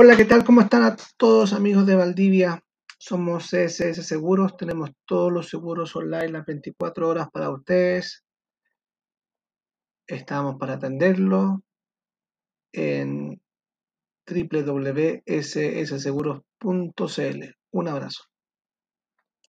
Hola, ¿qué tal? ¿Cómo están a todos amigos de Valdivia? Somos CSS Seguros, tenemos todos los seguros online las 24 horas para ustedes. Estamos para atenderlo en www.ssseguros.cl. Un abrazo.